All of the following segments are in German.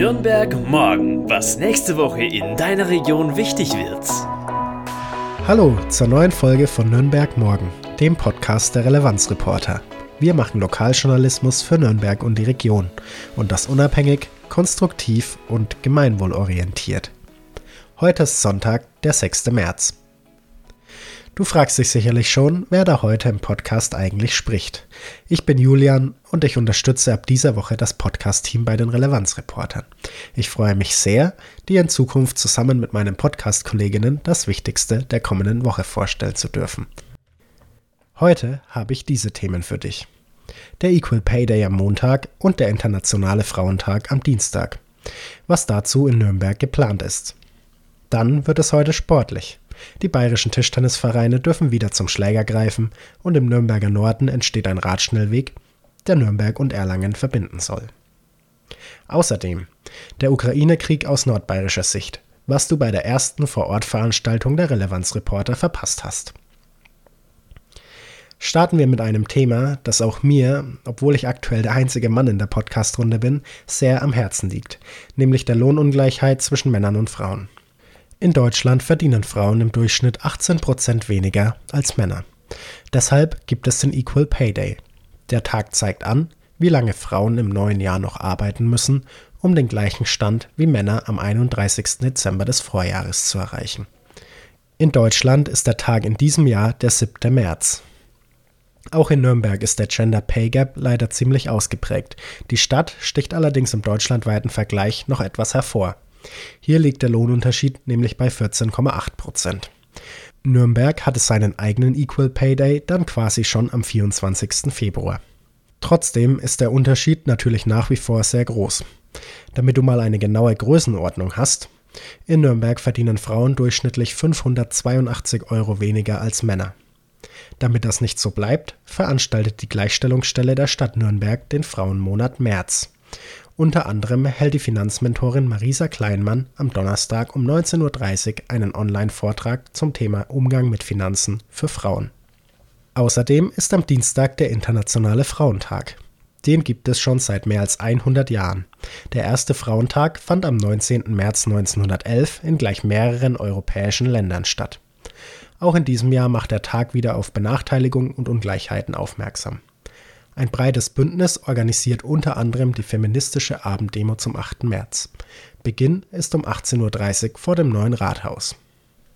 Nürnberg morgen, was nächste Woche in deiner Region wichtig wird. Hallo zur neuen Folge von Nürnberg morgen, dem Podcast der Relevanzreporter. Wir machen Lokaljournalismus für Nürnberg und die Region und das unabhängig, konstruktiv und gemeinwohlorientiert. Heute ist Sonntag, der 6. März. Du fragst dich sicherlich schon, wer da heute im Podcast eigentlich spricht. Ich bin Julian und ich unterstütze ab dieser Woche das Podcast-Team bei den Relevanzreportern. Ich freue mich sehr, dir in Zukunft zusammen mit meinen Podcast-Kolleginnen das Wichtigste der kommenden Woche vorstellen zu dürfen. Heute habe ich diese Themen für dich. Der Equal Pay Day am Montag und der Internationale Frauentag am Dienstag. Was dazu in Nürnberg geplant ist. Dann wird es heute sportlich. Die bayerischen Tischtennisvereine dürfen wieder zum Schläger greifen und im Nürnberger Norden entsteht ein Radschnellweg, der Nürnberg und Erlangen verbinden soll. Außerdem der Ukraine-Krieg aus nordbayerischer Sicht, was du bei der ersten Vorortveranstaltung der Relevanzreporter verpasst hast. Starten wir mit einem Thema, das auch mir, obwohl ich aktuell der einzige Mann in der Podcastrunde bin, sehr am Herzen liegt, nämlich der Lohnungleichheit zwischen Männern und Frauen. In Deutschland verdienen Frauen im Durchschnitt 18% weniger als Männer. Deshalb gibt es den Equal Pay Day. Der Tag zeigt an, wie lange Frauen im neuen Jahr noch arbeiten müssen, um den gleichen Stand wie Männer am 31. Dezember des Vorjahres zu erreichen. In Deutschland ist der Tag in diesem Jahr der 7. März. Auch in Nürnberg ist der Gender Pay Gap leider ziemlich ausgeprägt. Die Stadt sticht allerdings im deutschlandweiten Vergleich noch etwas hervor. Hier liegt der Lohnunterschied nämlich bei 14,8 Prozent. Nürnberg hatte seinen eigenen Equal Pay Day dann quasi schon am 24. Februar. Trotzdem ist der Unterschied natürlich nach wie vor sehr groß. Damit du mal eine genaue Größenordnung hast, in Nürnberg verdienen Frauen durchschnittlich 582 Euro weniger als Männer. Damit das nicht so bleibt, veranstaltet die Gleichstellungsstelle der Stadt Nürnberg den Frauenmonat März. Unter anderem hält die Finanzmentorin Marisa Kleinmann am Donnerstag um 19.30 Uhr einen Online-Vortrag zum Thema Umgang mit Finanzen für Frauen. Außerdem ist am Dienstag der Internationale Frauentag. Den gibt es schon seit mehr als 100 Jahren. Der erste Frauentag fand am 19. März 1911 in gleich mehreren europäischen Ländern statt. Auch in diesem Jahr macht der Tag wieder auf Benachteiligung und Ungleichheiten aufmerksam. Ein breites Bündnis organisiert unter anderem die feministische Abenddemo zum 8. März. Beginn ist um 18.30 Uhr vor dem neuen Rathaus.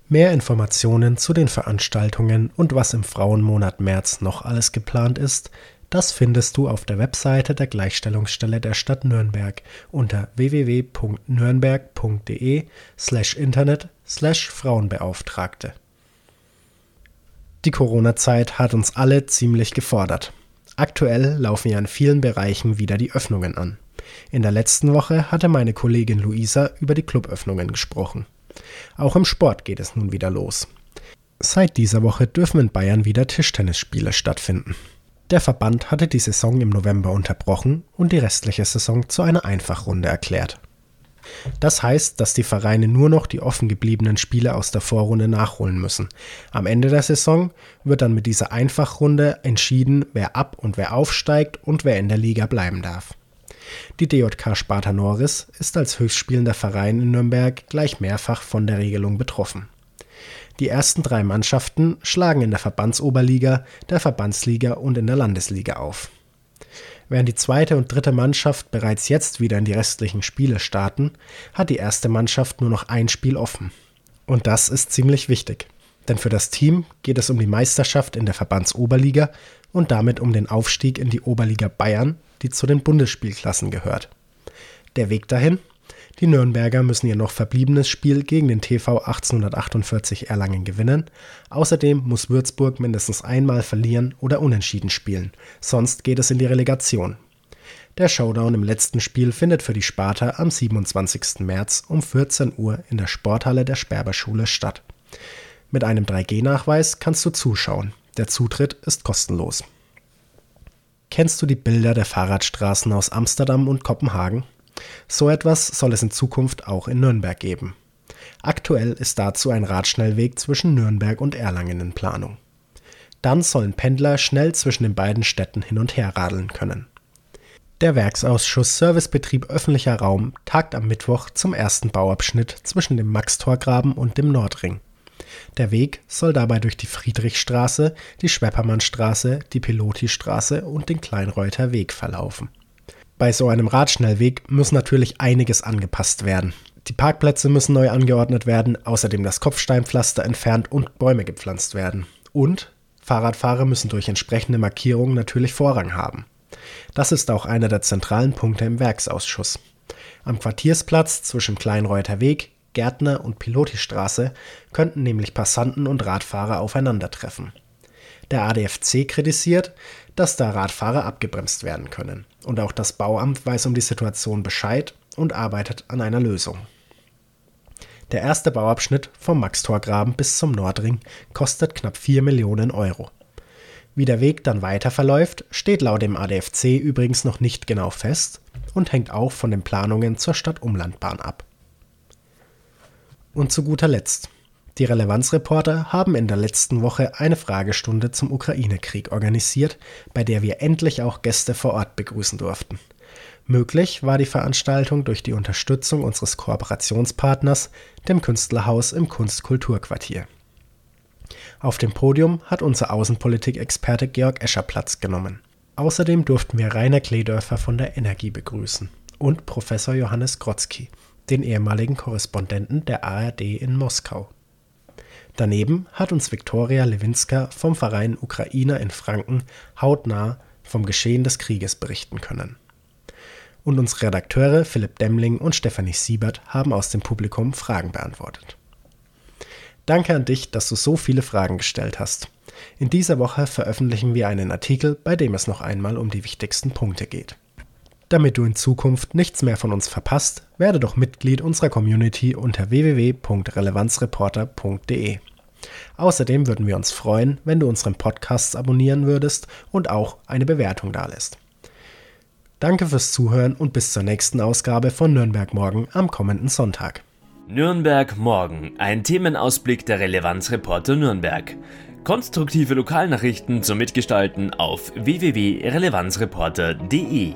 Mehr Informationen zu den Veranstaltungen und was im Frauenmonat März noch alles geplant ist, das findest du auf der Webseite der Gleichstellungsstelle der Stadt Nürnberg unter www.nürnberg.de slash internet slash Frauenbeauftragte. Die Corona-Zeit hat uns alle ziemlich gefordert. Aktuell laufen ja in vielen Bereichen wieder die Öffnungen an. In der letzten Woche hatte meine Kollegin Luisa über die Cluböffnungen gesprochen. Auch im Sport geht es nun wieder los. Seit dieser Woche dürfen in Bayern wieder Tischtennisspiele stattfinden. Der Verband hatte die Saison im November unterbrochen und die restliche Saison zu einer Einfachrunde erklärt. Das heißt, dass die Vereine nur noch die offen gebliebenen Spiele aus der Vorrunde nachholen müssen. Am Ende der Saison wird dann mit dieser Einfachrunde entschieden, wer ab und wer aufsteigt und wer in der Liga bleiben darf. Die DJK Sparta Norris ist als höchstspielender Verein in Nürnberg gleich mehrfach von der Regelung betroffen. Die ersten drei Mannschaften schlagen in der Verbandsoberliga, der Verbandsliga und in der Landesliga auf. Während die zweite und dritte Mannschaft bereits jetzt wieder in die restlichen Spiele starten, hat die erste Mannschaft nur noch ein Spiel offen. Und das ist ziemlich wichtig, denn für das Team geht es um die Meisterschaft in der Verbandsoberliga und damit um den Aufstieg in die Oberliga Bayern, die zu den Bundesspielklassen gehört. Der Weg dahin die Nürnberger müssen ihr noch verbliebenes Spiel gegen den TV 1848 Erlangen gewinnen. Außerdem muss Würzburg mindestens einmal verlieren oder unentschieden spielen, sonst geht es in die Relegation. Der Showdown im letzten Spiel findet für die Sparta am 27. März um 14 Uhr in der Sporthalle der Sperberschule statt. Mit einem 3G-Nachweis kannst du zuschauen. Der Zutritt ist kostenlos. Kennst du die Bilder der Fahrradstraßen aus Amsterdam und Kopenhagen? So etwas soll es in Zukunft auch in Nürnberg geben. Aktuell ist dazu ein Radschnellweg zwischen Nürnberg und Erlangen in Planung. Dann sollen Pendler schnell zwischen den beiden Städten hin und her radeln können. Der Werksausschuss Servicebetrieb öffentlicher Raum tagt am Mittwoch zum ersten Bauabschnitt zwischen dem Maxtorgraben und dem Nordring. Der Weg soll dabei durch die Friedrichstraße, die Schweppermannstraße, die Pilotistraße und den Kleinreuther Weg verlaufen. Bei so einem Radschnellweg muss natürlich einiges angepasst werden. Die Parkplätze müssen neu angeordnet werden, außerdem das Kopfsteinpflaster entfernt und Bäume gepflanzt werden. Und Fahrradfahrer müssen durch entsprechende Markierungen natürlich Vorrang haben. Das ist auch einer der zentralen Punkte im Werksausschuss. Am Quartiersplatz zwischen Kleinreuther Weg, Gärtner und Pilotistraße könnten nämlich Passanten und Radfahrer aufeinandertreffen. Der ADFC kritisiert, dass da Radfahrer abgebremst werden können. Und auch das Bauamt weiß um die Situation Bescheid und arbeitet an einer Lösung. Der erste Bauabschnitt vom Maxtorgraben bis zum Nordring kostet knapp 4 Millionen Euro. Wie der Weg dann weiter verläuft, steht laut dem ADFC übrigens noch nicht genau fest und hängt auch von den Planungen zur Stadtumlandbahn ab. Und zu guter Letzt. Die Relevanzreporter haben in der letzten Woche eine Fragestunde zum Ukraine-Krieg organisiert, bei der wir endlich auch Gäste vor Ort begrüßen durften. Möglich war die Veranstaltung durch die Unterstützung unseres Kooperationspartners, dem Künstlerhaus im Kunstkulturquartier. Auf dem Podium hat unser Außenpolitik-Experte Georg Escher Platz genommen. Außerdem durften wir Rainer Kledörfer von der Energie begrüßen und Professor Johannes Grotzky, den ehemaligen Korrespondenten der ARD in Moskau. Daneben hat uns Viktoria Lewinska vom Verein Ukrainer in Franken hautnah vom Geschehen des Krieges berichten können. Und unsere Redakteure Philipp Demling und Stefanie Siebert haben aus dem Publikum Fragen beantwortet. Danke an dich, dass du so viele Fragen gestellt hast. In dieser Woche veröffentlichen wir einen Artikel, bei dem es noch einmal um die wichtigsten Punkte geht. Damit du in Zukunft nichts mehr von uns verpasst, werde doch Mitglied unserer Community unter www.relevanzreporter.de. Außerdem würden wir uns freuen, wenn du unseren Podcast abonnieren würdest und auch eine Bewertung dalässt. Danke fürs Zuhören und bis zur nächsten Ausgabe von Nürnberg Morgen am kommenden Sonntag. Nürnberg morgen, ein Themenausblick der Relevanzreporter Nürnberg. Konstruktive Lokalnachrichten zum Mitgestalten auf www.relevanzreporter.de.